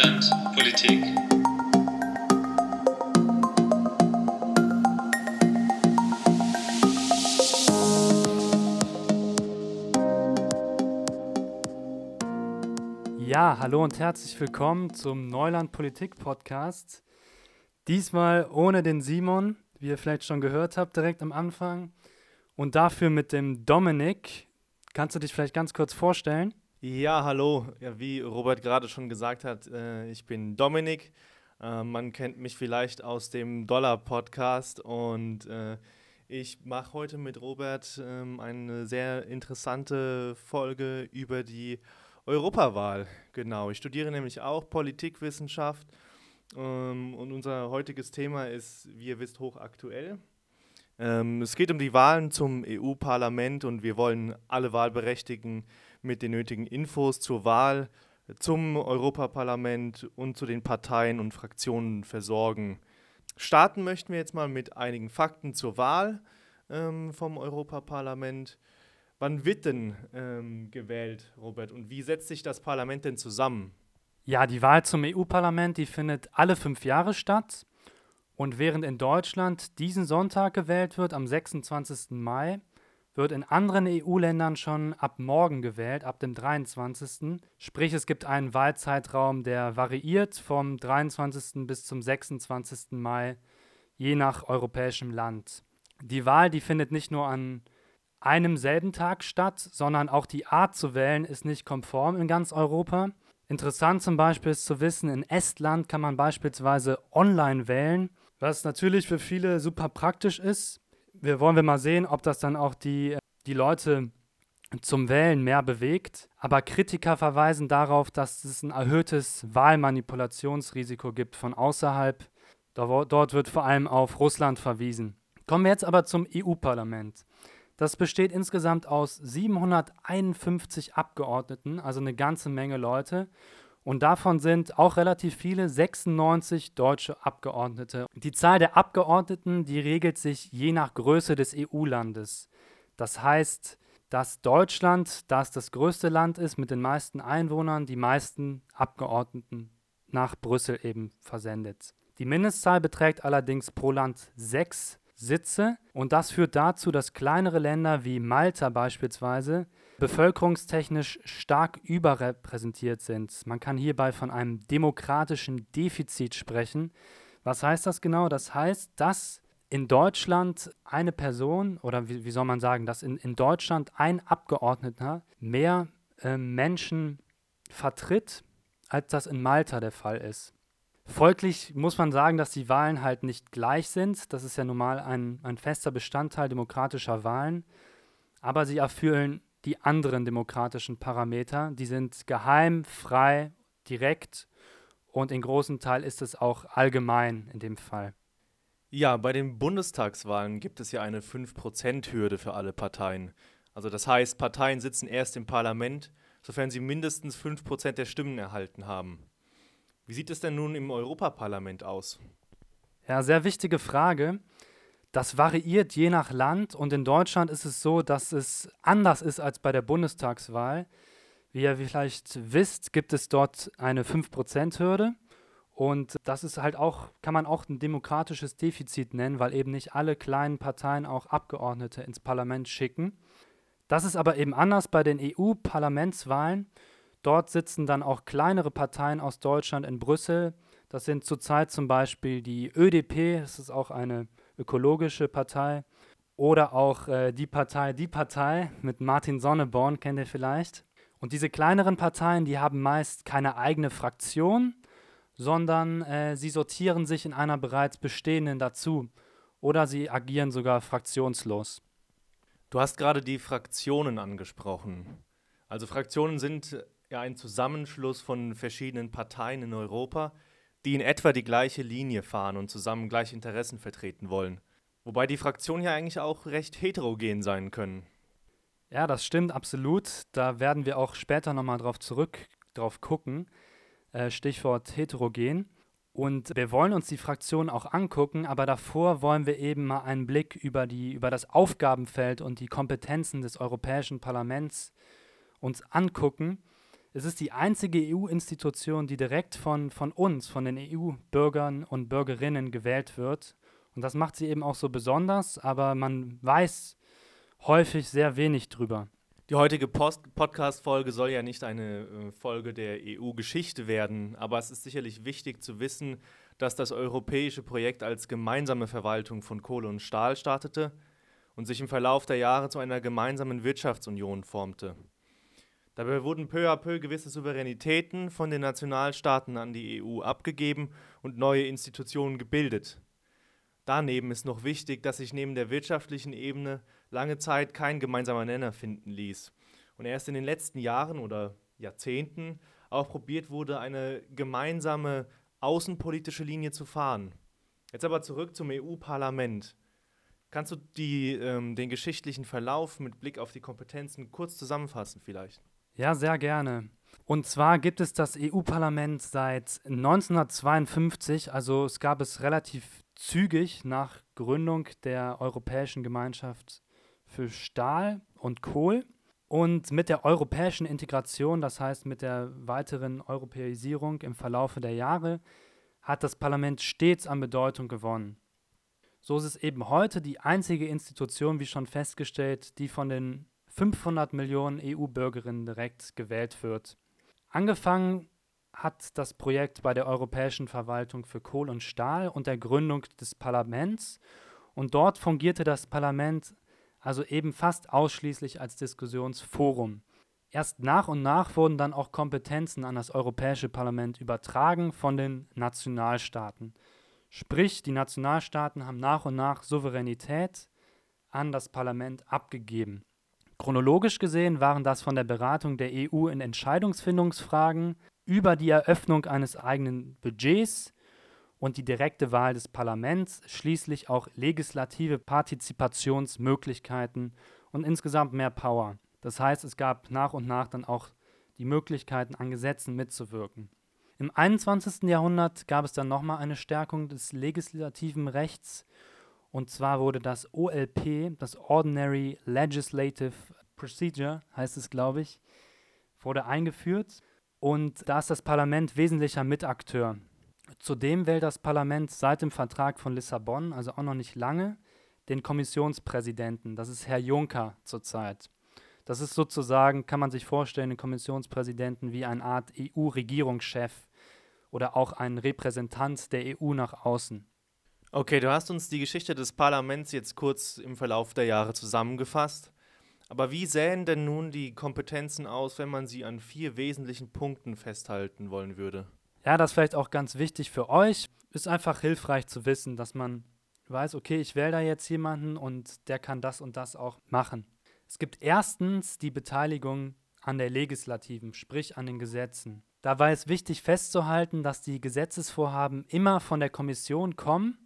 Neuland Politik. Ja, hallo und herzlich willkommen zum Neuland Politik Podcast. Diesmal ohne den Simon, wie ihr vielleicht schon gehört habt, direkt am Anfang. Und dafür mit dem Dominik. Kannst du dich vielleicht ganz kurz vorstellen? Ja, hallo. Ja, wie Robert gerade schon gesagt hat, äh, ich bin Dominik. Äh, man kennt mich vielleicht aus dem Dollar-Podcast und äh, ich mache heute mit Robert ähm, eine sehr interessante Folge über die Europawahl. Genau, ich studiere nämlich auch Politikwissenschaft ähm, und unser heutiges Thema ist, wie ihr wisst, hochaktuell. Ähm, es geht um die Wahlen zum EU-Parlament und wir wollen alle Wahlberechtigten mit den nötigen Infos zur Wahl zum Europaparlament und zu den Parteien und Fraktionen versorgen. Starten möchten wir jetzt mal mit einigen Fakten zur Wahl ähm, vom Europaparlament. Wann wird denn ähm, gewählt, Robert? Und wie setzt sich das Parlament denn zusammen? Ja, die Wahl zum EU-Parlament, die findet alle fünf Jahre statt. Und während in Deutschland diesen Sonntag gewählt wird, am 26. Mai, wird in anderen EU-Ländern schon ab morgen gewählt, ab dem 23. Sprich, es gibt einen Wahlzeitraum, der variiert vom 23. bis zum 26. Mai, je nach europäischem Land. Die Wahl, die findet nicht nur an einem selben Tag statt, sondern auch die Art zu wählen ist nicht konform in ganz Europa. Interessant zum Beispiel ist zu wissen, in Estland kann man beispielsweise online wählen was natürlich für viele super praktisch ist. Wir wollen wir mal sehen, ob das dann auch die, die Leute zum Wählen mehr bewegt. Aber Kritiker verweisen darauf, dass es ein erhöhtes Wahlmanipulationsrisiko gibt von außerhalb. Dort wird vor allem auf Russland verwiesen. Kommen wir jetzt aber zum EU-Parlament. Das besteht insgesamt aus 751 Abgeordneten, also eine ganze Menge Leute. Und davon sind auch relativ viele 96 deutsche Abgeordnete. Die Zahl der Abgeordneten, die regelt sich je nach Größe des EU-Landes. Das heißt, dass Deutschland, das das größte Land ist mit den meisten Einwohnern, die meisten Abgeordneten nach Brüssel eben versendet. Die Mindestzahl beträgt allerdings pro Land sechs Sitze und das führt dazu, dass kleinere Länder wie Malta beispielsweise bevölkerungstechnisch stark überrepräsentiert sind. Man kann hierbei von einem demokratischen Defizit sprechen. Was heißt das genau? Das heißt, dass in Deutschland eine Person, oder wie, wie soll man sagen, dass in, in Deutschland ein Abgeordneter mehr äh, Menschen vertritt, als das in Malta der Fall ist. Folglich muss man sagen, dass die Wahlen halt nicht gleich sind. Das ist ja normal ein, ein fester Bestandteil demokratischer Wahlen. Aber sie erfüllen die anderen demokratischen Parameter. Die sind geheim, frei, direkt und in großem Teil ist es auch allgemein in dem Fall. Ja, bei den Bundestagswahlen gibt es ja eine 5%-Hürde für alle Parteien. Also das heißt, Parteien sitzen erst im Parlament, sofern sie mindestens 5% der Stimmen erhalten haben. Wie sieht es denn nun im Europaparlament aus? Ja, sehr wichtige Frage. Das variiert je nach Land und in Deutschland ist es so, dass es anders ist als bei der Bundestagswahl. Wie ihr vielleicht wisst, gibt es dort eine 5%-Hürde. Und das ist halt auch, kann man auch ein demokratisches Defizit nennen, weil eben nicht alle kleinen Parteien auch Abgeordnete ins Parlament schicken. Das ist aber eben anders bei den EU-Parlamentswahlen. Dort sitzen dann auch kleinere Parteien aus Deutschland in Brüssel. Das sind zurzeit zum Beispiel die ÖDP, das ist auch eine ökologische Partei oder auch äh, die Partei Die Partei mit Martin Sonneborn, kennt ihr vielleicht. Und diese kleineren Parteien, die haben meist keine eigene Fraktion, sondern äh, sie sortieren sich in einer bereits bestehenden dazu oder sie agieren sogar fraktionslos. Du hast gerade die Fraktionen angesprochen. Also Fraktionen sind ja ein Zusammenschluss von verschiedenen Parteien in Europa, die in etwa die gleiche Linie fahren und zusammen gleiche Interessen vertreten wollen. Wobei die Fraktionen ja eigentlich auch recht heterogen sein können. Ja, das stimmt absolut. Da werden wir auch später nochmal drauf zurück drauf gucken. Äh, Stichwort heterogen. Und wir wollen uns die Fraktionen auch angucken, aber davor wollen wir eben mal einen Blick über, die, über das Aufgabenfeld und die Kompetenzen des Europäischen Parlaments uns angucken Es ist die einzige EU-Institution, die direkt von, von uns, von den EU-Bürgern und Bürgerinnen gewählt wird. Und das macht sie eben auch so besonders, aber man weiß häufig sehr wenig drüber. Die heutige Podcast-Folge soll ja nicht eine äh, Folge der EU-Geschichte werden, aber es ist sicherlich wichtig zu wissen, dass das europäische Projekt als gemeinsame Verwaltung von Kohle und Stahl startete und sich im Verlauf der Jahre zu einer gemeinsamen Wirtschaftsunion formte. Dabei wurden peu à peu gewisse Souveränitäten von den Nationalstaaten an die EU abgegeben und neue Institutionen gebildet. Daneben ist noch wichtig, dass sich neben der wirtschaftlichen Ebene lange Zeit kein gemeinsamer Nenner finden ließ und erst in den letzten Jahren oder Jahrzehnten auch probiert wurde, eine gemeinsame außenpolitische Linie zu fahren. Jetzt aber zurück zum EU-Parlament. Kannst du die, ähm, den geschichtlichen Verlauf mit Blick auf die Kompetenzen kurz zusammenfassen vielleicht? Ja, sehr gerne. Und zwar gibt es das EU-Parlament seit 1952, also es gab es relativ zügig nach Gründung der Europäischen Gemeinschaft für Stahl und Kohl. Und mit der europäischen Integration, das heißt mit der weiteren Europäisierung im Verlaufe der Jahre, hat das Parlament stets an Bedeutung gewonnen. So ist es eben heute die einzige Institution, wie schon festgestellt, die von den 500 Millionen EU-Bürgerinnen direkt gewählt wird. Angefangen hat das Projekt bei der Europäischen Verwaltung für Kohl und Stahl und der Gründung des Parlaments und dort fungierte das Parlament also eben fast ausschließlich als Diskussionsforum. Erst nach und nach wurden dann auch Kompetenzen an das Europäische Parlament übertragen von den Nationalstaaten. Sprich, die Nationalstaaten haben nach und nach Souveränität an das Parlament abgegeben. Chronologisch gesehen waren das von der Beratung der EU in Entscheidungsfindungsfragen über die Eröffnung eines eigenen Budgets und die direkte Wahl des Parlaments, schließlich auch legislative Partizipationsmöglichkeiten und insgesamt mehr Power. Das heißt, es gab nach und nach dann auch die Möglichkeiten, an Gesetzen mitzuwirken. Im 21. Jahrhundert gab es dann nochmal eine Stärkung des legislativen Rechts. Und zwar wurde das OLP, das Ordinary Legislative Procedure, heißt es, glaube ich, wurde eingeführt. Und da ist das Parlament wesentlicher Mitakteur. Zudem wählt das Parlament seit dem Vertrag von Lissabon, also auch noch nicht lange, den Kommissionspräsidenten. Das ist Herr Juncker zurzeit. Das ist sozusagen, kann man sich vorstellen, den Kommissionspräsidenten wie eine Art EU-Regierungschef oder auch ein Repräsentant der EU nach außen. Okay, du hast uns die Geschichte des Parlaments jetzt kurz im Verlauf der Jahre zusammengefasst. Aber wie sähen denn nun die Kompetenzen aus, wenn man sie an vier wesentlichen Punkten festhalten wollen würde? Ja, das ist vielleicht auch ganz wichtig für euch. Ist einfach hilfreich zu wissen, dass man weiß, okay, ich wähle da jetzt jemanden und der kann das und das auch machen. Es gibt erstens die Beteiligung an der Legislativen, sprich an den Gesetzen. Dabei ist wichtig festzuhalten, dass die Gesetzesvorhaben immer von der Kommission kommen,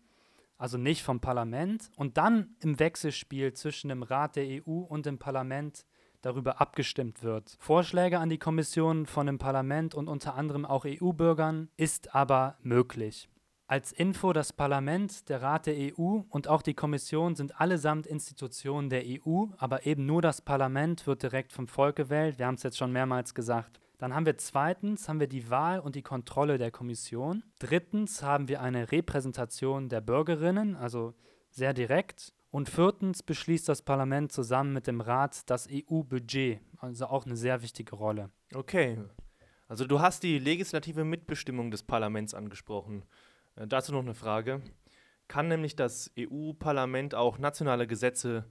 also nicht vom Parlament, und dann im Wechselspiel zwischen dem Rat der EU und dem Parlament darüber abgestimmt wird. Vorschläge an die Kommission von dem Parlament und unter anderem auch EU-Bürgern ist aber möglich. Als Info, das Parlament, der Rat der EU und auch die Kommission sind allesamt Institutionen der EU, aber eben nur das Parlament wird direkt vom Volk gewählt. Wir haben es jetzt schon mehrmals gesagt. Dann haben wir zweitens haben wir die Wahl und die Kontrolle der Kommission. Drittens haben wir eine Repräsentation der Bürgerinnen, also sehr direkt. Und viertens beschließt das Parlament zusammen mit dem Rat das EU-Budget, also auch eine sehr wichtige Rolle. Okay. Also du hast die legislative Mitbestimmung des Parlaments angesprochen. Äh, dazu noch eine Frage. Kann nämlich das EU-Parlament auch nationale Gesetze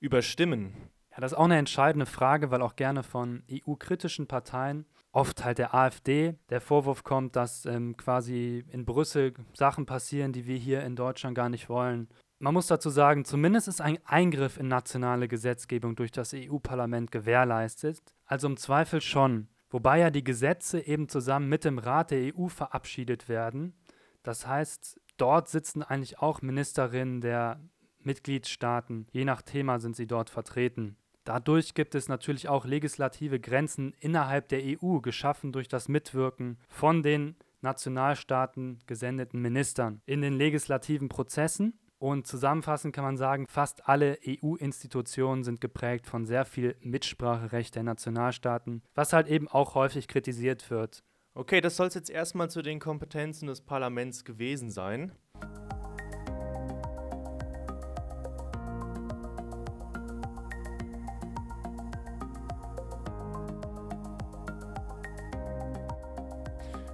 überstimmen? Das ist auch eine entscheidende Frage, weil auch gerne von EU-kritischen Parteien, oft halt der AfD, der Vorwurf kommt, dass ähm, quasi in Brüssel Sachen passieren, die wir hier in Deutschland gar nicht wollen. Man muss dazu sagen, zumindest ist ein Eingriff in nationale Gesetzgebung durch das EU-Parlament gewährleistet, also im Zweifel schon, wobei ja die Gesetze eben zusammen mit dem Rat der EU verabschiedet werden. Das heißt, dort sitzen eigentlich auch Ministerinnen der Mitgliedstaaten, je nach Thema sind sie dort vertreten. Dadurch gibt es natürlich auch legislative Grenzen innerhalb der EU, geschaffen durch das Mitwirken von den Nationalstaaten gesendeten Ministern in den legislativen Prozessen Und zusammenfassend kann man sagen, fast alle EU-Institutionen sind geprägt von sehr viel Mitspracherecht der Nationalstaaten, was halt eben auch häufig kritisiert wird. Okay, das soll es jetzt erstmal zu den Kompetenzen des Parlaments gewesen sein.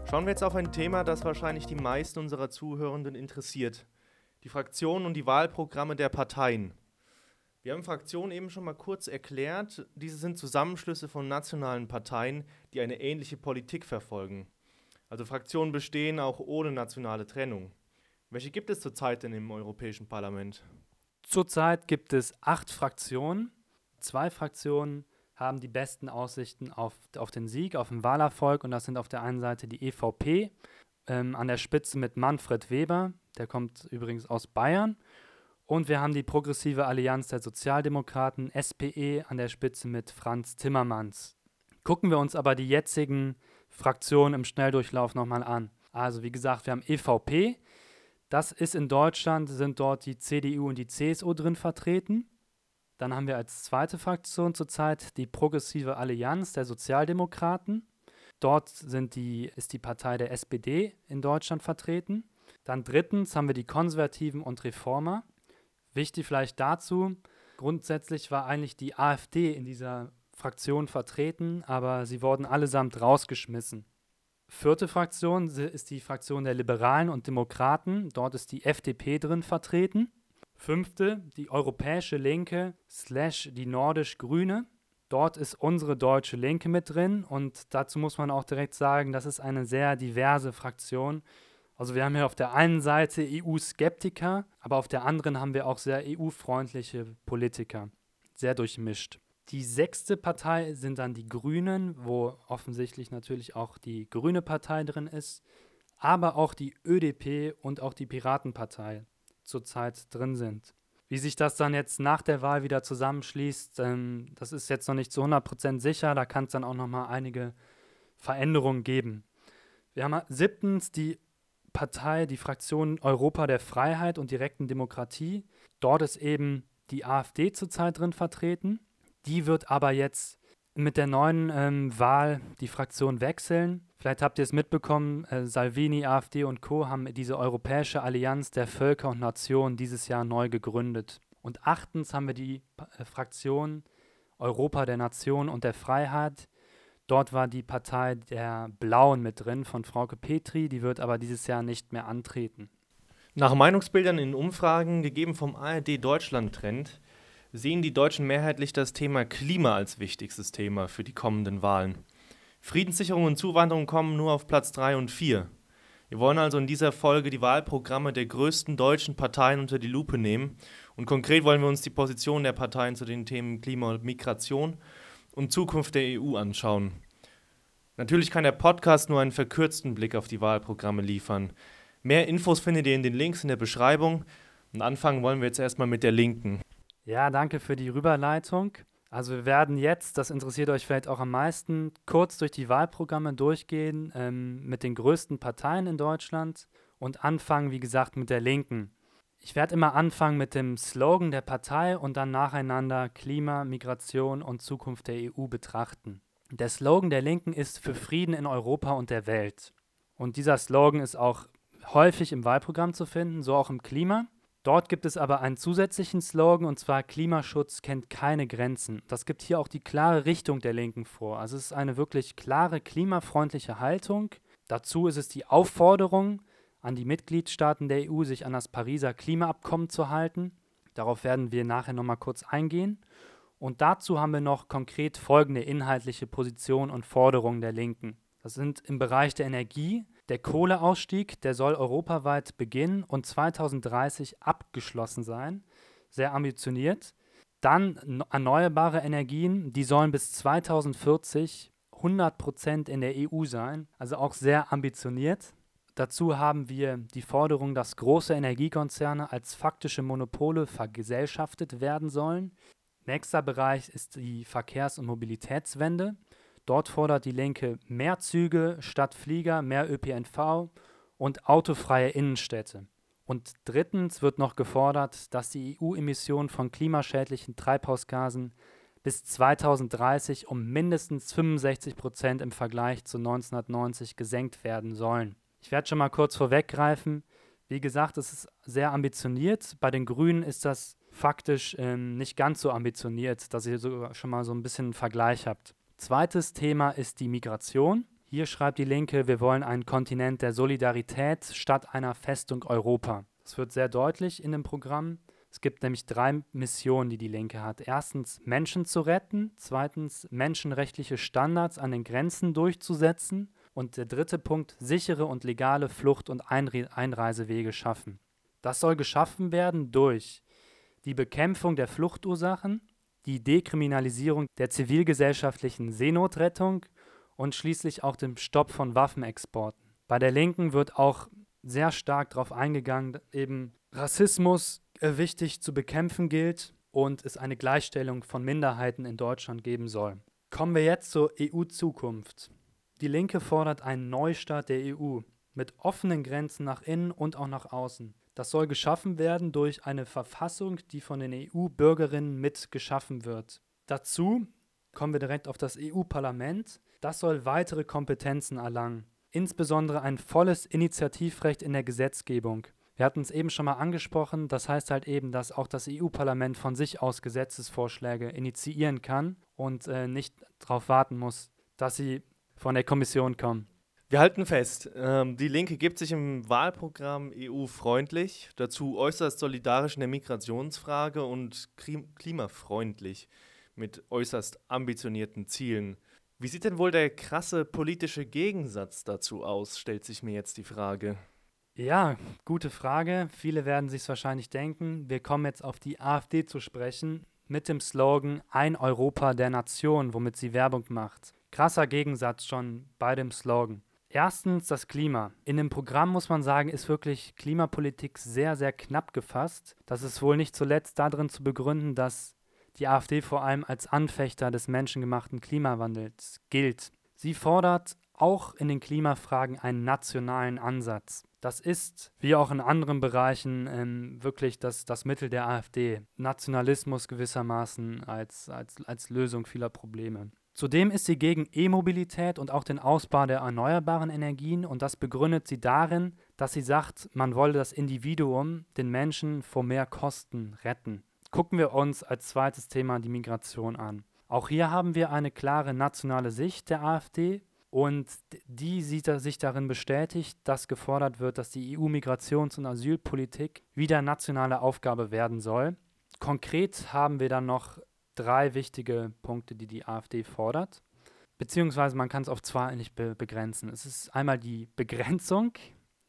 Schauen wir jetzt auf ein Thema, das wahrscheinlich die meisten unserer Zuhörenden interessiert. Die Fraktionen und die Wahlprogramme der Parteien. Wir haben Fraktionen eben schon mal kurz erklärt. Diese sind Zusammenschlüsse von nationalen Parteien, die eine ähnliche Politik verfolgen. Also Fraktionen bestehen auch ohne nationale Trennung. Welche gibt es zurzeit denn im Europäischen Parlament? Zurzeit gibt es acht Fraktionen. Zwei Fraktionen haben die besten Aussichten auf, auf den Sieg, auf den Wahlerfolg. Und das sind auf der einen Seite die EVP, ähm, an der Spitze mit Manfred Weber, der kommt übrigens aus Bayern. Und wir haben die Progressive Allianz der Sozialdemokraten, SPE, an der Spitze mit Franz Timmermans. Gucken wir uns aber die jetzigen Fraktionen im Schnelldurchlauf nochmal an. Also wie gesagt, wir haben EVP. Das ist in Deutschland, sind dort die CDU und die CSU drin vertreten. Dann haben wir als zweite Fraktion zurzeit die Progressive Allianz der Sozialdemokraten. Dort sind die, ist die Partei der SPD in Deutschland vertreten. Dann drittens haben wir die Konservativen und Reformer. Wichtig vielleicht dazu, grundsätzlich war eigentlich die AfD in dieser Fraktion vertreten, aber sie wurden allesamt rausgeschmissen. Vierte Fraktion ist die Fraktion der Liberalen und Demokraten. Dort ist die FDP drin vertreten. Fünfte, die europäische Linke slash die nordisch-grüne. Dort ist unsere deutsche Linke mit drin und dazu muss man auch direkt sagen, das ist eine sehr diverse Fraktion. Also wir haben hier auf der einen Seite EU-Skeptiker, aber auf der anderen haben wir auch sehr EU-freundliche Politiker. Sehr durchmischt. Die sechste Partei sind dann die Grünen, wo offensichtlich natürlich auch die Grüne Partei drin ist, aber auch die ÖDP und auch die Piratenpartei zurzeit drin sind. Wie sich das dann jetzt nach der Wahl wieder zusammenschließt, ähm, das ist jetzt noch nicht zu 100% sicher. Da kann es dann auch noch mal einige Veränderungen geben. Wir haben siebtens die Partei, die Fraktion Europa der Freiheit und direkten Demokratie. Dort ist eben die AfD zurzeit drin vertreten. Die wird aber jetzt mit der neuen ähm, Wahl die Fraktion wechseln. Vielleicht habt ihr es mitbekommen, äh, Salvini, AfD und Co. haben diese Europäische Allianz der Völker und Nationen dieses Jahr neu gegründet. Und achtens haben wir die äh, Fraktion Europa der Nation und der Freiheit. Dort war die Partei der Blauen mit drin von Frauke Petri, die wird aber dieses Jahr nicht mehr antreten. Nach Meinungsbildern in Umfragen, gegeben vom ARD Deutschland Trend, sehen die Deutschen mehrheitlich das Thema Klima als wichtigstes Thema für die kommenden Wahlen. Friedenssicherung und Zuwanderung kommen nur auf Platz 3 und 4. Wir wollen also in dieser Folge die Wahlprogramme der größten deutschen Parteien unter die Lupe nehmen und konkret wollen wir uns die Position der Parteien zu den Themen Klima und Migration und Zukunft der EU anschauen. Natürlich kann der Podcast nur einen verkürzten Blick auf die Wahlprogramme liefern. Mehr Infos findet ihr in den Links in der Beschreibung und anfangen wollen wir jetzt erstmal mit der Linken. Ja, danke für die Rüberleitung. Also wir werden jetzt, das interessiert euch vielleicht auch am meisten, kurz durch die Wahlprogramme durchgehen ähm, mit den größten Parteien in Deutschland und anfangen, wie gesagt, mit der Linken. Ich werde immer anfangen mit dem Slogan der Partei und dann nacheinander Klima, Migration und Zukunft der EU betrachten. Der Slogan der Linken ist für Frieden in Europa und der Welt. Und dieser Slogan ist auch häufig im Wahlprogramm zu finden, so auch im Klima. Dort gibt es aber einen zusätzlichen Slogan und zwar Klimaschutz kennt keine Grenzen. Das gibt hier auch die klare Richtung der Linken vor. Also es ist eine wirklich klare klimafreundliche Haltung. Dazu ist es die Aufforderung an die Mitgliedstaaten der EU, sich an das Pariser Klimaabkommen zu halten. Darauf werden wir nachher nochmal kurz eingehen. Und dazu haben wir noch konkret folgende inhaltliche Positionen und Forderungen der Linken. Das sind im Bereich der Energie der Kohleausstieg, der soll europaweit beginnen und 2030 abgeschlossen sein. Sehr ambitioniert. Dann erneuerbare Energien, die sollen bis 2040 100 Prozent in der EU sein, also auch sehr ambitioniert. Dazu haben wir die Forderung, dass große Energiekonzerne als faktische Monopole vergesellschaftet werden sollen. Nächster Bereich ist die Verkehrs- und Mobilitätswende. Dort fordert die Linke mehr Züge statt Flieger, mehr ÖPNV und autofreie Innenstädte. Und drittens wird noch gefordert, dass die EU-Emissionen von klimaschädlichen Treibhausgasen bis 2030 um mindestens 65 Prozent im Vergleich zu 1990 gesenkt werden sollen. Ich werde schon mal kurz vorweggreifen. Wie gesagt, es ist sehr ambitioniert. Bei den Grünen ist das faktisch ähm, nicht ganz so ambitioniert, dass ihr so schon mal so ein bisschen einen Vergleich habt. Zweites Thema ist die Migration. Hier schreibt die Linke, wir wollen einen Kontinent der Solidarität statt einer Festung Europa. Das wird sehr deutlich in dem Programm. Es gibt nämlich drei Missionen, die die Linke hat. Erstens, Menschen zu retten. Zweitens, menschenrechtliche Standards an den Grenzen durchzusetzen. Und der dritte Punkt, sichere und legale Flucht- und Einre Einreisewege schaffen. Das soll geschaffen werden durch die Bekämpfung der Fluchtursachen, die Dekriminalisierung der zivilgesellschaftlichen Seenotrettung und schließlich auch dem Stopp von Waffenexporten. Bei der Linken wird auch sehr stark darauf eingegangen, eben Rassismus äh, wichtig zu bekämpfen gilt und es eine Gleichstellung von Minderheiten in Deutschland geben soll. Kommen wir jetzt zur EU-Zukunft. Die Linke fordert einen Neustart der EU mit offenen Grenzen nach innen und auch nach außen. Das soll geschaffen werden durch eine Verfassung, die von den EU-Bürgerinnen mit geschaffen wird. Dazu kommen wir direkt auf das EU-Parlament. Das soll weitere Kompetenzen erlangen, insbesondere ein volles Initiativrecht in der Gesetzgebung. Wir hatten es eben schon mal angesprochen, das heißt halt eben, dass auch das EU-Parlament von sich aus Gesetzesvorschläge initiieren kann und äh, nicht darauf warten muss, dass sie von der Kommission kommen. Wir halten fest, ähm, die Linke gibt sich im Wahlprogramm EU-freundlich, dazu äußerst solidarisch in der Migrationsfrage und klimafreundlich mit äußerst ambitionierten Zielen. Wie sieht denn wohl der krasse politische Gegensatz dazu aus, stellt sich mir jetzt die Frage. Ja, gute Frage. Viele werden sich wahrscheinlich denken. Wir kommen jetzt auf die AfD zu sprechen mit dem Slogan Ein Europa der Nation, womit sie Werbung macht. Krasser Gegensatz schon bei dem Slogan. Erstens das Klima. In dem Programm muss man sagen, ist wirklich Klimapolitik sehr, sehr knapp gefasst. Das ist wohl nicht zuletzt darin zu begründen, dass die AfD vor allem als Anfechter des menschengemachten Klimawandels gilt. Sie fordert auch in den Klimafragen einen nationalen Ansatz. Das ist, wie auch in anderen Bereichen, ähm, wirklich das, das Mittel der AfD. Nationalismus gewissermaßen als, als, als Lösung vieler Probleme. Zudem ist sie gegen E-Mobilität und auch den Ausbau der erneuerbaren Energien und das begründet sie darin, dass sie sagt, man wolle das Individuum, den Menschen vor mehr Kosten retten. Gucken wir uns als zweites Thema die Migration an. Auch hier haben wir eine klare nationale Sicht der AfD und die sieht sich darin bestätigt, dass gefordert wird, dass die EU-Migrations- und Asylpolitik wieder nationale Aufgabe werden soll. Konkret haben wir dann noch drei wichtige Punkte, die die AfD fordert. Beziehungsweise man kann es auf zwei eigentlich be begrenzen. Es ist einmal die Begrenzung.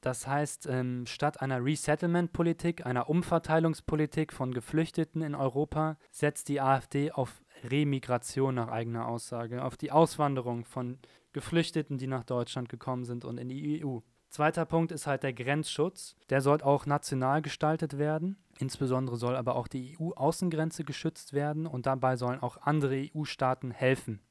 Das heißt, ähm, statt einer Resettlement-Politik, einer Umverteilungspolitik von Geflüchteten in Europa, setzt die AfD auf Remigration nach eigener Aussage, auf die Auswanderung von Geflüchteten, die nach Deutschland gekommen sind und in die EU. Zweiter Punkt ist halt der Grenzschutz. Der soll auch national gestaltet werden. Insbesondere soll aber auch die EU-Außengrenze geschützt werden und dabei sollen auch andere EU-Staaten helfen.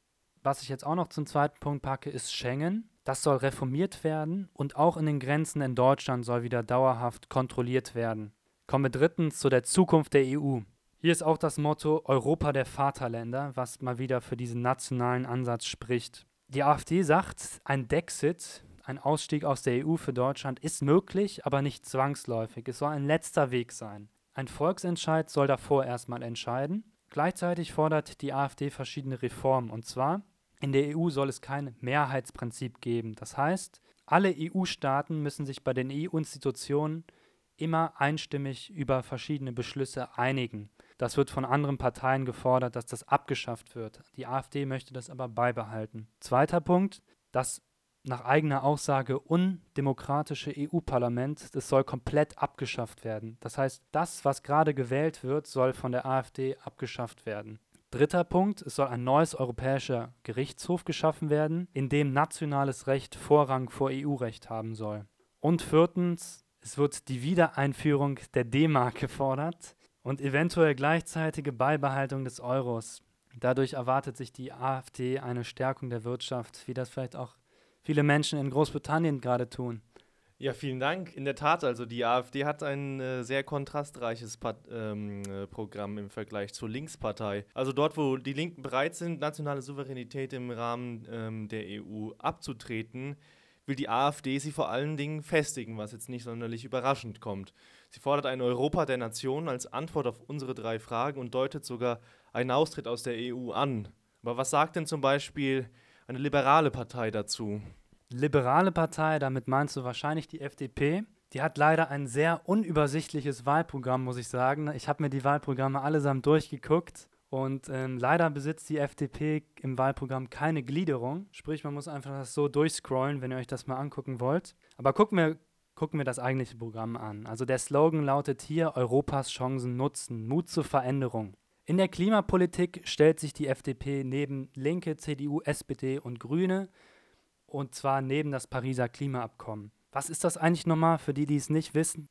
Was ich jetzt auch noch zum zweiten Punkt packe, ist Schengen. Das soll reformiert werden und auch in den Grenzen in Deutschland soll wieder dauerhaft kontrolliert werden. Kommen wir drittens zu der Zukunft der EU. Hier ist auch das Motto Europa der Vaterländer, was mal wieder für diesen nationalen Ansatz spricht. Die AfD sagt, ein Dexit ein Ausstieg aus der EU für Deutschland ist möglich, aber nicht zwangsläufig. Es soll ein letzter Weg sein. Ein Volksentscheid soll davor erstmal entscheiden. Gleichzeitig fordert die AfD verschiedene Reformen. Und zwar, in der EU soll es kein Mehrheitsprinzip geben. Das heißt, alle EU-Staaten müssen sich bei den EU-Institutionen immer einstimmig über verschiedene Beschlüsse einigen. Das wird von anderen Parteien gefordert, dass das abgeschafft wird. Die AfD möchte das aber beibehalten. Zweiter Punkt, das nach eigener Aussage undemokratische EU-Parlament, das soll komplett abgeschafft werden. Das heißt, das, was gerade gewählt wird, soll von der AfD abgeschafft werden. Dritter Punkt, es soll ein neues europäischer Gerichtshof geschaffen werden, in dem nationales Recht Vorrang vor EU-Recht haben soll. Und viertens, es wird die Wiedereinführung der D-Mark gefordert und eventuell gleichzeitige Beibehaltung des Euros. Dadurch erwartet sich die AfD eine Stärkung der Wirtschaft, wie das vielleicht auch viele Menschen in Großbritannien gerade tun. Ja, vielen Dank. In der Tat, also die AfD hat ein äh, sehr kontrastreiches Pat ähm, äh, Programm im Vergleich zur Linkspartei. Also dort, wo die Linken bereit sind, nationale Souveränität im Rahmen ähm, der EU abzutreten, will die AfD sie vor allen Dingen festigen, was jetzt nicht sonderlich überraschend kommt. Sie fordert ein Europa der Nationen als Antwort auf unsere drei Fragen und deutet sogar einen Austritt aus der EU an. Aber was sagt denn zum Beispiel eine liberale Partei dazu? liberale Partei, damit meinst du wahrscheinlich die FDP. Die hat leider ein sehr unübersichtliches Wahlprogramm, muss ich sagen. Ich habe mir die Wahlprogramme allesamt durchgeguckt und ähm, leider besitzt die FDP im Wahlprogramm keine Gliederung. Sprich, man muss einfach das so durchscrollen, wenn ihr euch das mal angucken wollt. Aber gucken wir, gucken wir das eigentliche Programm an. Also der Slogan lautet hier: Europas Chancen nutzen, Mut zur Veränderung. In der Klimapolitik stellt sich die FDP neben Linke, CDU, SPD und Grüne und zwar neben das Pariser Klimaabkommen. Was ist das eigentlich nochmal für die, die es nicht wissen?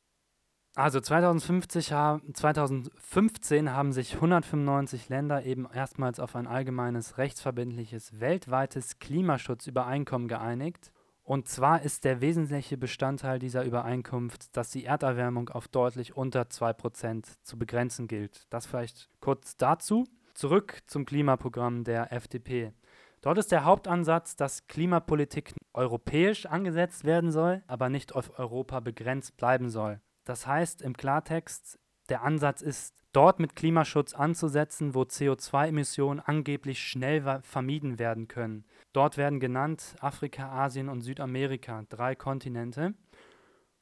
Also 2050 haben, 2015 haben sich 195 Länder eben erstmals auf ein allgemeines rechtsverbindliches weltweites Klimaschutzübereinkommen geeinigt. Und zwar ist der wesentliche Bestandteil dieser Übereinkunft, dass die Erderwärmung auf deutlich unter 2% zu begrenzen gilt. Das vielleicht kurz dazu. Zurück zum Klimaprogramm der FDP. Dort ist der Hauptansatz, dass Klimapolitik europäisch angesetzt werden soll, aber nicht auf Europa begrenzt bleiben soll. Das heißt im Klartext, der Ansatz ist, dort mit Klimaschutz anzusetzen, wo CO2-Emissionen angeblich schnell vermieden werden können. Dort werden genannt Afrika, Asien und Südamerika, drei Kontinente.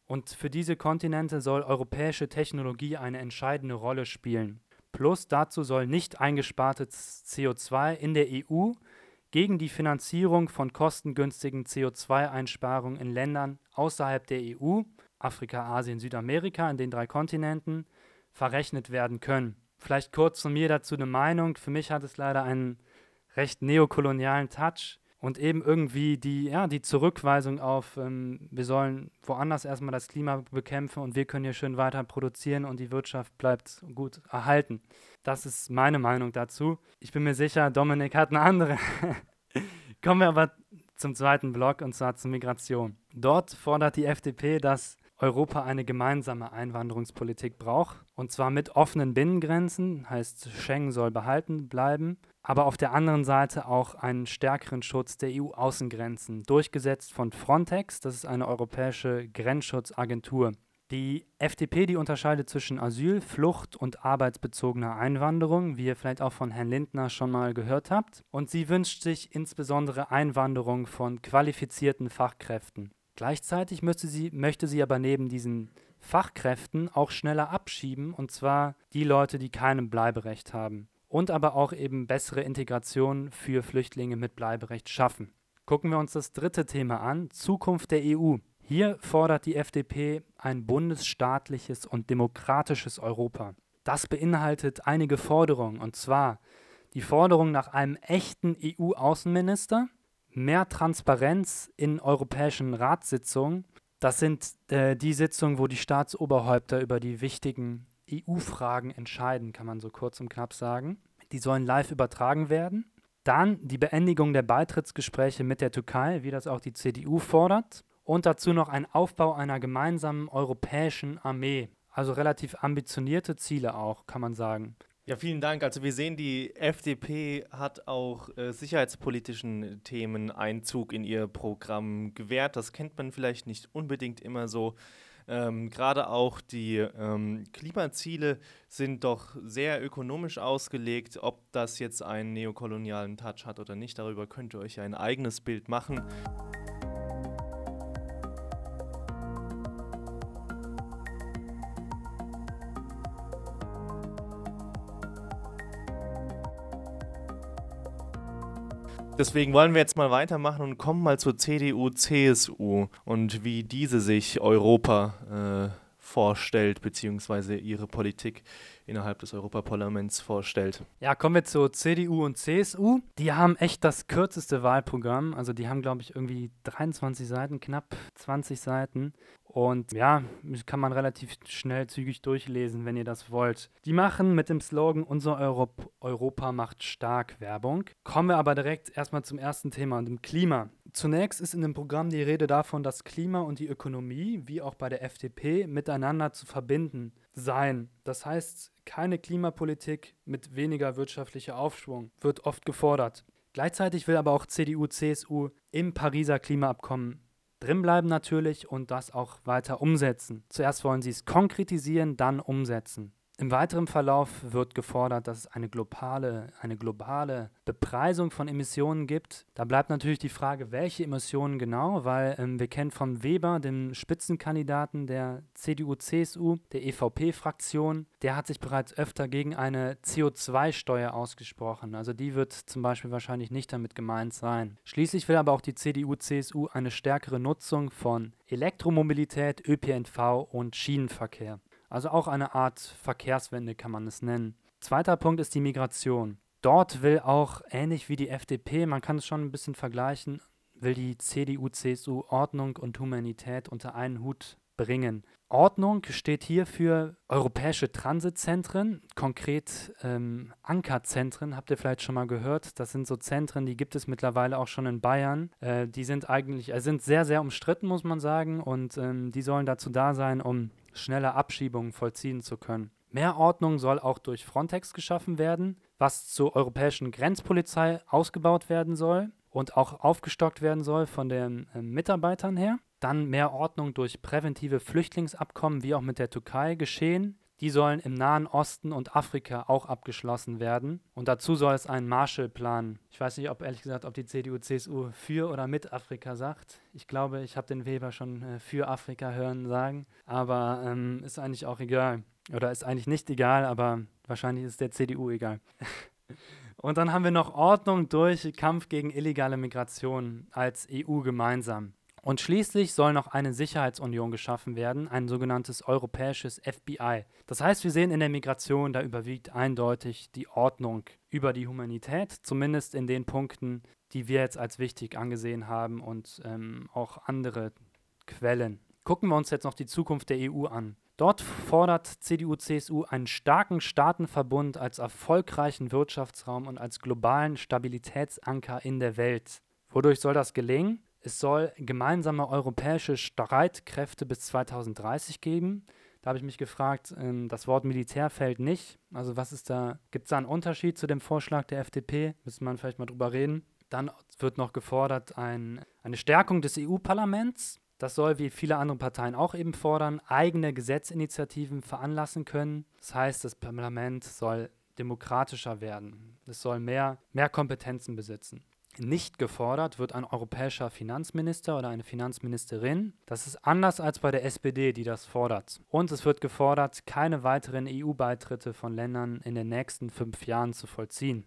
Und für diese Kontinente soll europäische Technologie eine entscheidende Rolle spielen. Plus dazu soll nicht eingespartes CO2 in der EU gegen die Finanzierung von kostengünstigen CO2-Einsparungen in Ländern außerhalb der EU, Afrika, Asien, Südamerika, in den drei Kontinenten, verrechnet werden können. Vielleicht kurz von mir dazu eine Meinung. Für mich hat es leider einen recht neokolonialen Touch und eben irgendwie die, ja, die Zurückweisung auf, ähm, wir sollen woanders erstmal das Klima bekämpfen und wir können hier schön weiter produzieren und die Wirtschaft bleibt gut erhalten. Das ist meine Meinung dazu. Ich bin mir sicher, Dominik hat eine andere. Kommen wir aber zum zweiten Block und zwar zur Migration. Dort fordert die FDP, dass Europa eine gemeinsame Einwanderungspolitik braucht. Und zwar mit offenen Binnengrenzen, heißt Schengen soll behalten bleiben, aber auf der anderen Seite auch einen stärkeren Schutz der EU-Außengrenzen, durchgesetzt von Frontex, das ist eine europäische Grenzschutzagentur. Die FDP, die unterscheidet zwischen Asyl, Flucht und arbeitsbezogener Einwanderung, wie ihr vielleicht auch von Herrn Lindner schon mal gehört habt. Und sie wünscht sich insbesondere Einwanderung von qualifizierten Fachkräften. Gleichzeitig möchte sie, möchte sie aber neben diesen Fachkräften auch schneller abschieben, und zwar die Leute, die kein Bleiberecht haben. Und aber auch eben bessere Integration für Flüchtlinge mit Bleiberecht schaffen. Gucken wir uns das dritte Thema an, Zukunft der EU. Hier fordert die FDP ein bundesstaatliches und demokratisches Europa. Das beinhaltet einige Forderungen, und zwar die Forderung nach einem echten EU-Außenminister, mehr Transparenz in europäischen Ratssitzungen. Das sind äh, die Sitzungen, wo die Staatsoberhäupter über die wichtigen EU-Fragen entscheiden, kann man so kurz und knapp sagen. Die sollen live übertragen werden. Dann die Beendigung der Beitrittsgespräche mit der Türkei, wie das auch die CDU fordert. Und dazu noch ein Aufbau einer gemeinsamen europäischen Armee. Also relativ ambitionierte Ziele auch, kann man sagen. Ja, vielen Dank. Also wir sehen, die FDP hat auch äh, sicherheitspolitischen Themen Einzug in ihr Programm gewährt. Das kennt man vielleicht nicht unbedingt immer so. Ähm, Gerade auch die ähm, Klimaziele sind doch sehr ökonomisch ausgelegt. Ob das jetzt einen neokolonialen Touch hat oder nicht, darüber könnt ihr euch ein eigenes Bild machen. Deswegen wollen wir jetzt mal weitermachen und kommen mal zur CDU, CSU und wie diese sich Europa äh, vorstellt, beziehungsweise ihre Politik innerhalb des Europaparlaments vorstellt. Ja, kommen wir zur CDU und CSU. Die haben echt das kürzeste Wahlprogramm. Also die haben, glaube ich, irgendwie 23 Seiten, knapp 20 Seiten. Und ja, kann man relativ schnell zügig durchlesen, wenn ihr das wollt. Die machen mit dem Slogan Unser Europ Europa macht stark Werbung. Kommen wir aber direkt erstmal zum ersten Thema und dem Klima. Zunächst ist in dem Programm die Rede davon, dass Klima und die Ökonomie, wie auch bei der FDP, miteinander zu verbinden seien. Das heißt, keine Klimapolitik mit weniger wirtschaftlicher Aufschwung wird oft gefordert. Gleichzeitig will aber auch CDU, CSU im Pariser Klimaabkommen drinbleiben natürlich und das auch weiter umsetzen. Zuerst wollen sie es konkretisieren, dann umsetzen. Im weiteren Verlauf wird gefordert, dass es eine globale, eine globale Bepreisung von Emissionen gibt. Da bleibt natürlich die Frage, welche Emissionen genau, weil ähm, wir kennen von Weber, dem Spitzenkandidaten der CDU-CSU, der EVP-Fraktion, der hat sich bereits öfter gegen eine CO2-Steuer ausgesprochen. Also die wird zum Beispiel wahrscheinlich nicht damit gemeint sein. Schließlich will aber auch die CDU-CSU eine stärkere Nutzung von Elektromobilität, ÖPNV und Schienenverkehr. Also auch eine Art Verkehrswende kann man es nennen. Zweiter Punkt ist die Migration. Dort will auch, ähnlich wie die FDP, man kann es schon ein bisschen vergleichen, will die CDU-CSU Ordnung und Humanität unter einen Hut bringen. Ordnung steht hier für europäische Transitzentren, konkret ähm, Ankerzentren, habt ihr vielleicht schon mal gehört. Das sind so Zentren, die gibt es mittlerweile auch schon in Bayern. Äh, die sind eigentlich, äh, sind sehr, sehr umstritten, muss man sagen, und ähm, die sollen dazu da sein, um schnelle Abschiebungen vollziehen zu können. Mehr Ordnung soll auch durch Frontex geschaffen werden, was zur europäischen Grenzpolizei ausgebaut werden soll und auch aufgestockt werden soll von den äh, Mitarbeitern her. Dann mehr Ordnung durch präventive Flüchtlingsabkommen wie auch mit der Türkei geschehen. Die sollen im Nahen Osten und Afrika auch abgeschlossen werden. Und dazu soll es einen Marshallplan. Ich weiß nicht, ob ehrlich gesagt, ob die CDU, CSU für oder mit Afrika sagt. Ich glaube, ich habe den Weber schon äh, für Afrika hören sagen. Aber ähm, ist eigentlich auch egal. Oder ist eigentlich nicht egal, aber wahrscheinlich ist der CDU egal. und dann haben wir noch Ordnung durch Kampf gegen illegale Migration als EU gemeinsam. Und schließlich soll noch eine Sicherheitsunion geschaffen werden, ein sogenanntes europäisches FBI. Das heißt, wir sehen in der Migration, da überwiegt eindeutig die Ordnung über die Humanität, zumindest in den Punkten, die wir jetzt als wichtig angesehen haben und ähm, auch andere Quellen. Gucken wir uns jetzt noch die Zukunft der EU an. Dort fordert CDU-CSU einen starken Staatenverbund als erfolgreichen Wirtschaftsraum und als globalen Stabilitätsanker in der Welt. Wodurch soll das gelingen? Es soll gemeinsame europäische Streitkräfte bis 2030 geben. Da habe ich mich gefragt, ähm, das Wort Militär fällt nicht. Also was ist da, gibt es da einen Unterschied zu dem Vorschlag der FDP? Müsste man vielleicht mal drüber reden. Dann wird noch gefordert ein, eine Stärkung des EU-Parlaments. Das soll, wie viele andere Parteien auch eben fordern, eigene Gesetzinitiativen veranlassen können. Das heißt, das Parlament soll demokratischer werden. Es soll mehr, mehr Kompetenzen besitzen. Nicht gefordert wird ein europäischer Finanzminister oder eine Finanzministerin. Das ist anders als bei der SPD, die das fordert. Und es wird gefordert, keine weiteren EU-Beitritte von Ländern in den nächsten fünf Jahren zu vollziehen.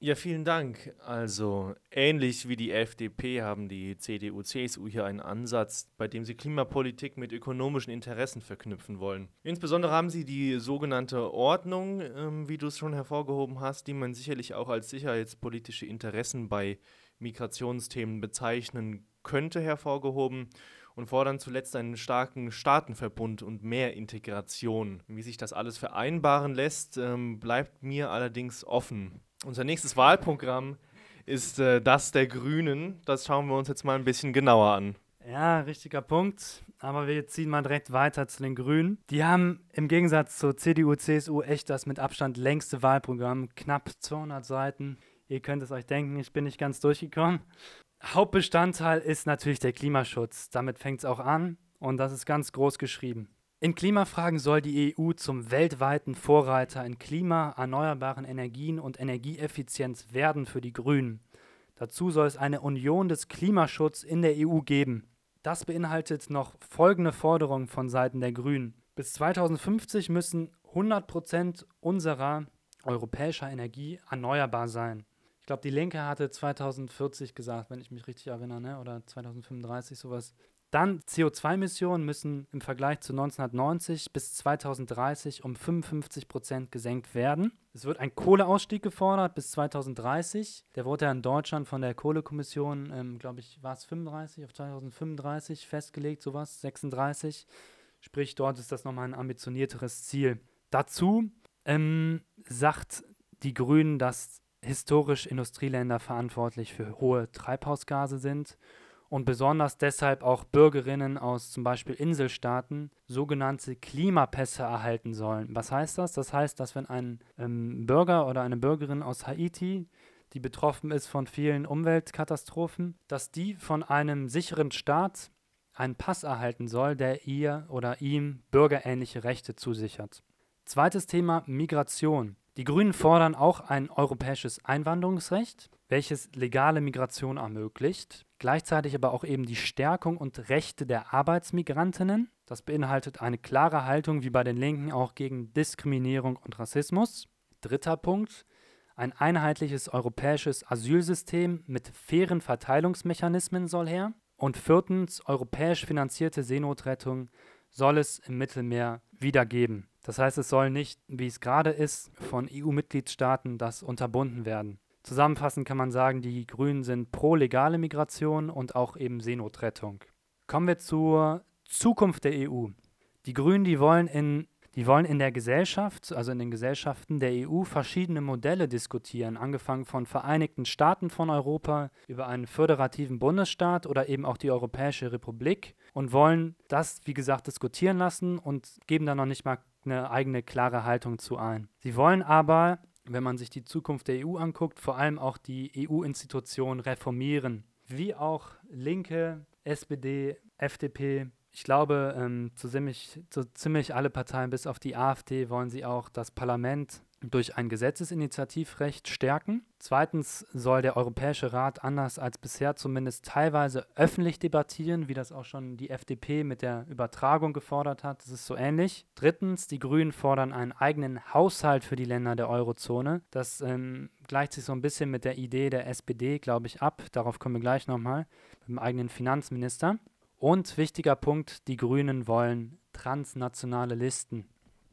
Ja, vielen Dank. Also ähnlich wie die FDP haben die CDU, CSU hier einen Ansatz, bei dem sie Klimapolitik mit ökonomischen Interessen verknüpfen wollen. Insbesondere haben sie die sogenannte Ordnung, ähm, wie du es schon hervorgehoben hast, die man sicherlich auch als sicherheitspolitische Interessen bei Migrationsthemen bezeichnen könnte, hervorgehoben und fordern zuletzt einen starken Staatenverbund und mehr Integration. Wie sich das alles vereinbaren lässt, ähm, bleibt mir allerdings offen. Unser nächstes Wahlprogramm ist äh, das der Grünen. Das schauen wir uns jetzt mal ein bisschen genauer an. Ja, richtiger Punkt. Aber wir ziehen mal direkt weiter zu den Grünen. Die haben im Gegensatz zur CDU, CSU echt das mit Abstand längste Wahlprogramm. Knapp 200 Seiten. Ihr könnt es euch denken, ich bin nicht ganz durchgekommen. Hauptbestandteil ist natürlich der Klimaschutz. Damit fängt es auch an und das ist ganz groß geschrieben. In Klimafragen soll die EU zum weltweiten Vorreiter in Klima, erneuerbaren Energien und Energieeffizienz werden für die Grünen. Dazu soll es eine Union des Klimaschutzes in der EU geben. Das beinhaltet noch folgende Forderungen von Seiten der Grünen. Bis 2050 müssen 100% unserer europäischer Energie erneuerbar sein. Ich glaube, die Linke hatte 2040 gesagt, wenn ich mich richtig erinnere, ne? oder 2035 sowas. Dann CO2-Emissionen müssen im Vergleich zu 1990 bis 2030 um 55 Prozent gesenkt werden. Es wird ein Kohleausstieg gefordert bis 2030. Der wurde ja in Deutschland von der Kohlekommission, ähm, glaube ich, war es 35 auf 2035 festgelegt, sowas, 36. Sprich, dort ist das nochmal ein ambitionierteres Ziel. Dazu ähm, sagt die Grünen, dass historisch Industrieländer verantwortlich für hohe Treibhausgase sind und besonders deshalb auch Bürgerinnen aus zum Beispiel Inselstaaten sogenannte Klimapässe erhalten sollen. Was heißt das? Das heißt, dass wenn ein ähm, Bürger oder eine Bürgerin aus Haiti, die betroffen ist von vielen Umweltkatastrophen, dass die von einem sicheren Staat einen Pass erhalten soll, der ihr oder ihm bürgerähnliche Rechte zusichert. Zweites Thema Migration. Die Grünen fordern auch ein europäisches Einwanderungsrecht, welches legale Migration ermöglicht, gleichzeitig aber auch eben die Stärkung und Rechte der Arbeitsmigrantinnen. Das beinhaltet eine klare Haltung wie bei den Linken auch gegen Diskriminierung und Rassismus. Dritter Punkt, ein einheitliches europäisches Asylsystem mit fairen Verteilungsmechanismen soll her. Und viertens, europäisch finanzierte Seenotrettung soll es im Mittelmeer wieder geben. Das heißt, es soll nicht, wie es gerade ist, von EU-Mitgliedstaaten das unterbunden werden. Zusammenfassend kann man sagen, die Grünen sind pro legale Migration und auch eben Seenotrettung. Kommen wir zur Zukunft der EU. Die Grünen, die wollen in die wollen in der Gesellschaft, also in den Gesellschaften der EU, verschiedene Modelle diskutieren, angefangen von Vereinigten Staaten von Europa über einen föderativen Bundesstaat oder eben auch die Europäische Republik und wollen das, wie gesagt, diskutieren lassen und geben da noch nicht mal eine eigene klare Haltung zu ein. Sie wollen aber, wenn man sich die Zukunft der EU anguckt, vor allem auch die EU-Institutionen reformieren, wie auch Linke, SPD, FDP, ich glaube, ähm, so, ziemlich, so ziemlich alle Parteien bis auf die AfD wollen sie auch das Parlament durch ein Gesetzesinitiativrecht stärken. Zweitens soll der Europäische Rat anders als bisher zumindest teilweise öffentlich debattieren, wie das auch schon die FDP mit der Übertragung gefordert hat. Das ist so ähnlich. Drittens, die Grünen fordern einen eigenen Haushalt für die Länder der Eurozone. Das ähm, gleicht sich so ein bisschen mit der Idee der SPD, glaube ich, ab. Darauf kommen wir gleich nochmal, mit dem eigenen Finanzminister. Und wichtiger Punkt, die Grünen wollen transnationale Listen.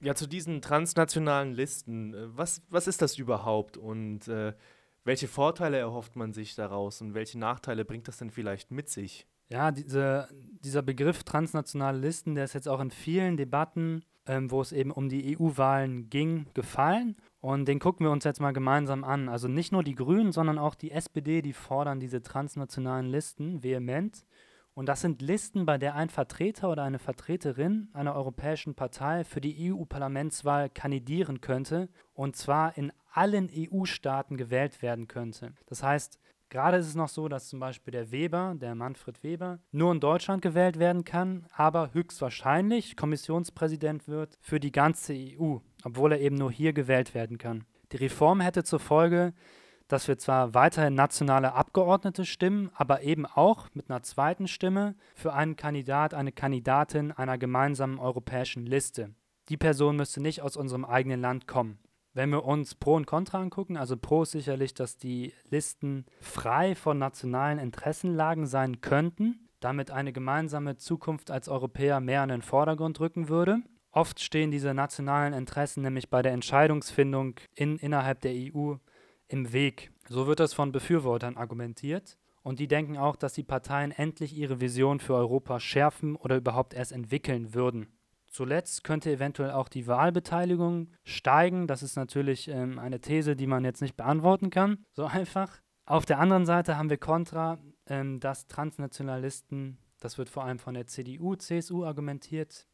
Ja, zu diesen transnationalen Listen, äh, was, was ist das überhaupt und äh, welche Vorteile erhofft man sich daraus und welche Nachteile bringt das denn vielleicht mit sich? Ja, diese, dieser Begriff transnationale Listen, der ist jetzt auch in vielen Debatten, ähm, wo es eben um die EU-Wahlen ging, gefallen. Und den gucken wir uns jetzt mal gemeinsam an. Also nicht nur die Grünen, sondern auch die SPD, die fordern diese transnationalen Listen vehement. Und das sind Listen, bei der ein Vertreter oder eine Vertreterin einer europäischen Partei für die EU-Parlamentswahl kandidieren könnte und zwar in allen EU-Staaten gewählt werden könnte. Das heißt, gerade ist es noch so, dass zum Beispiel der Weber, der Manfred Weber, nur in Deutschland gewählt werden kann, aber höchstwahrscheinlich Kommissionspräsident wird für die ganze EU, obwohl er eben nur hier gewählt werden kann. Die Reform hätte zur Folge, dass wir zwar weiterhin nationale Abgeordnete stimmen, aber eben auch mit einer zweiten Stimme für einen Kandidat, eine Kandidatin einer gemeinsamen europäischen Liste. Die Person müsste nicht aus unserem eigenen Land kommen. Wenn wir uns Pro und Contra angucken, also Pro ist sicherlich, dass die Listen frei von nationalen Interessenlagen sein könnten, damit eine gemeinsame Zukunft als Europäer mehr in den Vordergrund rücken würde. Oft stehen diese nationalen Interessen nämlich bei der Entscheidungsfindung in, innerhalb der EU im Weg. So wird das von Befürwortern argumentiert. Und die denken auch, dass die Parteien endlich ihre Vision für Europa schärfen oder überhaupt erst entwickeln würden. Zuletzt könnte eventuell auch die Wahlbeteiligung steigen. Das ist natürlich ähm, eine These, die man jetzt nicht beantworten kann, so einfach. Auf der anderen Seite haben wir Contra, ähm, dass Transnationalisten, das wird vor allem von der CDU, CSU argumentiert,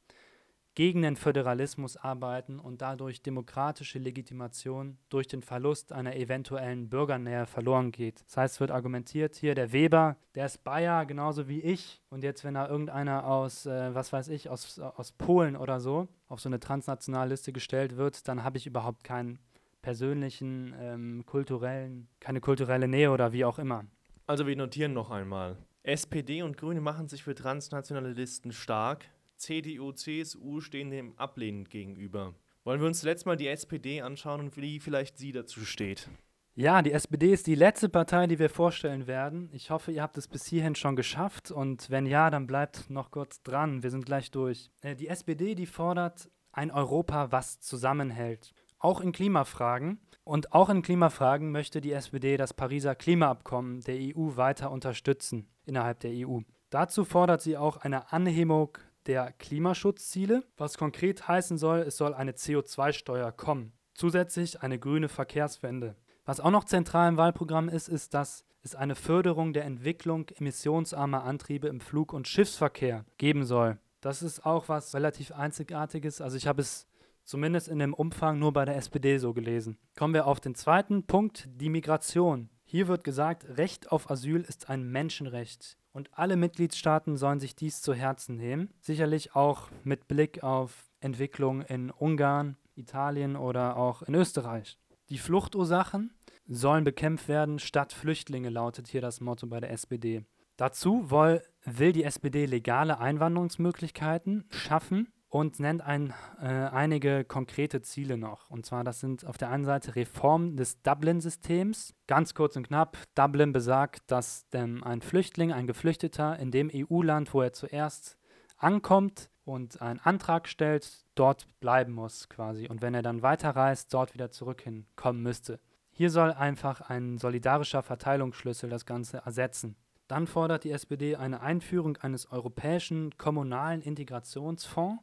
gegen den Föderalismus arbeiten und dadurch demokratische Legitimation durch den Verlust einer eventuellen Bürgernähe verloren geht. Das heißt, es wird argumentiert, hier der Weber, der ist Bayer genauso wie ich und jetzt, wenn da irgendeiner aus, äh, was weiß ich, aus, aus Polen oder so auf so eine transnationale Liste gestellt wird, dann habe ich überhaupt keinen persönlichen, ähm, kulturellen, keine kulturelle Nähe oder wie auch immer. Also wir notieren noch einmal. SPD und Grüne machen sich für transnationale Listen stark. CDU, CSU stehen dem ablehnend gegenüber. Wollen wir uns zuletzt mal die SPD anschauen und wie vielleicht sie dazu steht? Ja, die SPD ist die letzte Partei, die wir vorstellen werden. Ich hoffe, ihr habt es bis hierhin schon geschafft und wenn ja, dann bleibt noch kurz dran. Wir sind gleich durch. Äh, die SPD, die fordert ein Europa, was zusammenhält. Auch in Klimafragen. Und auch in Klimafragen möchte die SPD das Pariser Klimaabkommen der EU weiter unterstützen innerhalb der EU. Dazu fordert sie auch eine Anhebung der Klimaschutzziele, was konkret heißen soll, es soll eine CO2-Steuer kommen. Zusätzlich eine grüne Verkehrswende. Was auch noch zentral im Wahlprogramm ist, ist, dass es eine Förderung der Entwicklung emissionsarmer Antriebe im Flug- und Schiffsverkehr geben soll. Das ist auch was relativ Einzigartiges. Also ich habe es zumindest in dem Umfang nur bei der SPD so gelesen. Kommen wir auf den zweiten Punkt, die Migration. Hier wird gesagt, Recht auf Asyl ist ein Menschenrecht und alle Mitgliedstaaten sollen sich dies zu Herzen nehmen. Sicherlich auch mit Blick auf Entwicklung in Ungarn, Italien oder auch in Österreich. Die Fluchtursachen sollen bekämpft werden statt Flüchtlinge, lautet hier das Motto bei der SPD. Dazu will, die SPD legale Einwanderungsmöglichkeiten schaffen und nennt ein, äh, einige konkrete Ziele noch. Und zwar, das sind auf der einen Seite Reform des Dublin-Systems. Ganz kurz und knapp, Dublin besagt, dass ähm, ein Flüchtling, ein Geflüchteter in dem EU-Land, wo er zuerst ankommt und einen Antrag stellt, dort bleiben muss quasi. Und wenn er dann weiterreist, dort wieder zurück hinkommen müsste. Hier soll einfach ein solidarischer Verteilungsschlüssel das Ganze ersetzen. Dann fordert die SPD eine Einführung eines europäischen kommunalen Integrationsfonds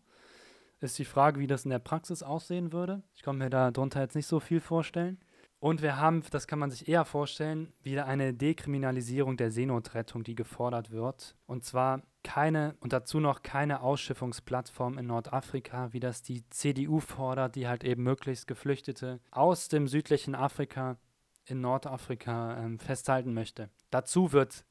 ist die Frage, wie das in der Praxis aussehen würde. Ich kann mir darunter jetzt nicht so viel vorstellen. Und wir haben, das kann man sich eher vorstellen, wieder eine Dekriminalisierung der Seenotrettung, die gefordert wird. Und zwar keine und dazu noch keine Ausschiffungsplattform in Nordafrika, wie das die CDU fordert, die halt eben möglichst Geflüchtete aus dem südlichen Afrika in Nordafrika ähm, festhalten möchte. Dazu wird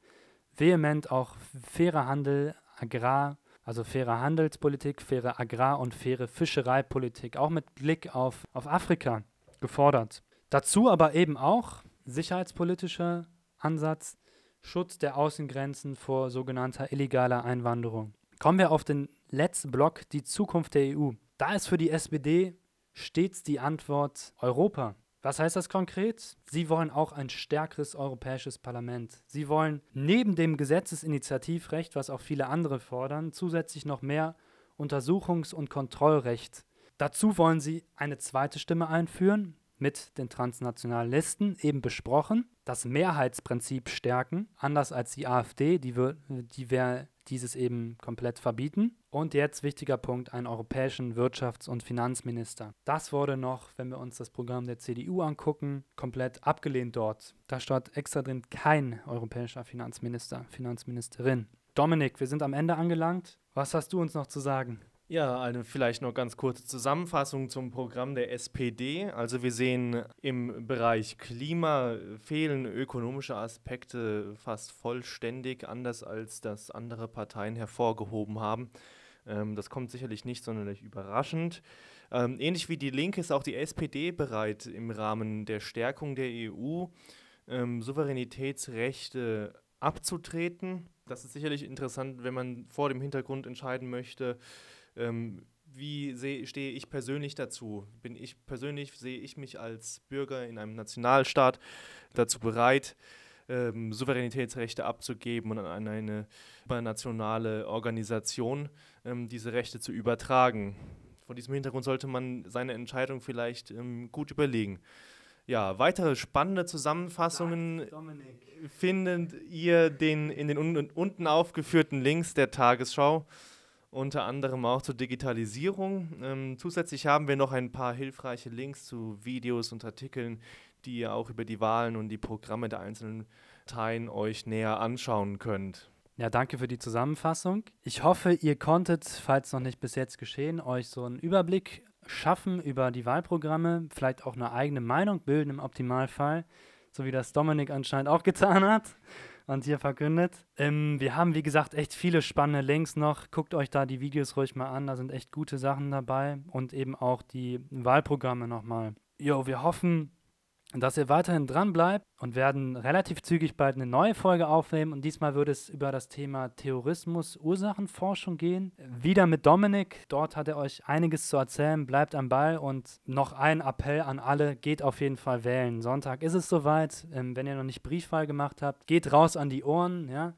vehement auch fairer Handel, Agrar, also faire Handelspolitik, faire Agrar- und faire Fischereipolitik, auch mit Blick auf, auf Afrika gefordert. Dazu aber eben auch sicherheitspolitischer Ansatz, Schutz der Außengrenzen vor sogenannter illegaler Einwanderung. Kommen wir auf den letzten Block, die Zukunft der EU. Da ist für die SPD stets die Antwort Europa. Was heißt das konkret? Sie wollen auch ein stärkeres europäisches Parlament. Sie wollen neben dem Gesetzesinitiativrecht, was auch viele andere fordern, zusätzlich noch mehr Untersuchungs- und Kontrollrecht. Dazu wollen sie eine zweite Stimme einführen, mit den transnationalen Listen eben besprochen, das Mehrheitsprinzip stärken, anders als die AfD, die, die wäre dieses eben komplett verbieten. Und jetzt wichtiger Punkt, einen europäischen Wirtschafts- und Finanzminister. Das wurde noch, wenn wir uns das Programm der CDU angucken, komplett abgelehnt dort. Da steht extra drin kein europäischer Finanzminister, Finanzministerin. Dominik, wir sind am Ende angelangt. Was hast du uns noch zu sagen? Ja, eine vielleicht noch ganz kurze Zusammenfassung zum Programm der SPD. Also wir sehen im Bereich Klima fehlen ökonomische Aspekte fast vollständig, anders als das andere Parteien hervorgehoben haben. Ähm, das kommt sicherlich nicht sonderlich überraschend. Ähm, ähnlich wie die Linke ist auch die SPD bereit, im Rahmen der Stärkung der EU ähm, Souveränitätsrechte abzutreten. Das ist sicherlich interessant, wenn man vor dem Hintergrund entscheiden möchte, ähm, wie stehe ich persönlich dazu? Bin ich persönlich, sehe ich mich als Bürger in einem Nationalstaat dazu bereit, ähm, Souveränitätsrechte abzugeben und an eine übernationale Organisation ähm, diese Rechte zu übertragen? Vor diesem Hintergrund sollte man seine Entscheidung vielleicht ähm, gut überlegen. Ja, weitere spannende Zusammenfassungen findet ihr den, in den un unten aufgeführten Links der Tagesschau unter anderem auch zur Digitalisierung. Ähm, zusätzlich haben wir noch ein paar hilfreiche Links zu Videos und Artikeln, die ihr auch über die Wahlen und die Programme der einzelnen Parteien euch näher anschauen könnt. Ja, danke für die Zusammenfassung. Ich hoffe, ihr konntet, falls noch nicht bis jetzt geschehen, euch so einen Überblick schaffen über die Wahlprogramme, vielleicht auch eine eigene Meinung bilden im Optimalfall, so wie das Dominik anscheinend auch getan hat und hier verkündet. Ähm, wir haben, wie gesagt, echt viele spannende Links noch. Guckt euch da die Videos ruhig mal an, da sind echt gute Sachen dabei und eben auch die Wahlprogramme nochmal. Jo, wir hoffen, dass ihr weiterhin dran bleibt und werden relativ zügig bald eine neue Folge aufnehmen. Und diesmal wird es über das Thema Terrorismus, Ursachenforschung gehen. Wieder mit Dominik. Dort hat er euch einiges zu erzählen. Bleibt am Ball und noch ein Appell an alle: geht auf jeden Fall wählen. Sonntag ist es soweit. Ähm, wenn ihr noch nicht Briefwahl gemacht habt, geht raus an die Ohren. Ja.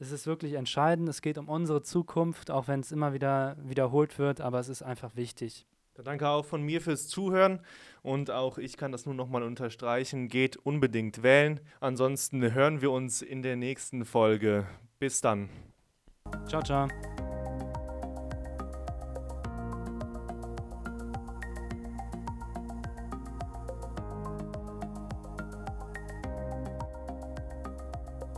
Es ist wirklich entscheidend. Es geht um unsere Zukunft, auch wenn es immer wieder wiederholt wird, aber es ist einfach wichtig. Danke auch von mir fürs Zuhören und auch ich kann das nur nochmal unterstreichen. Geht unbedingt wählen. Ansonsten hören wir uns in der nächsten Folge. Bis dann. Ciao, ciao.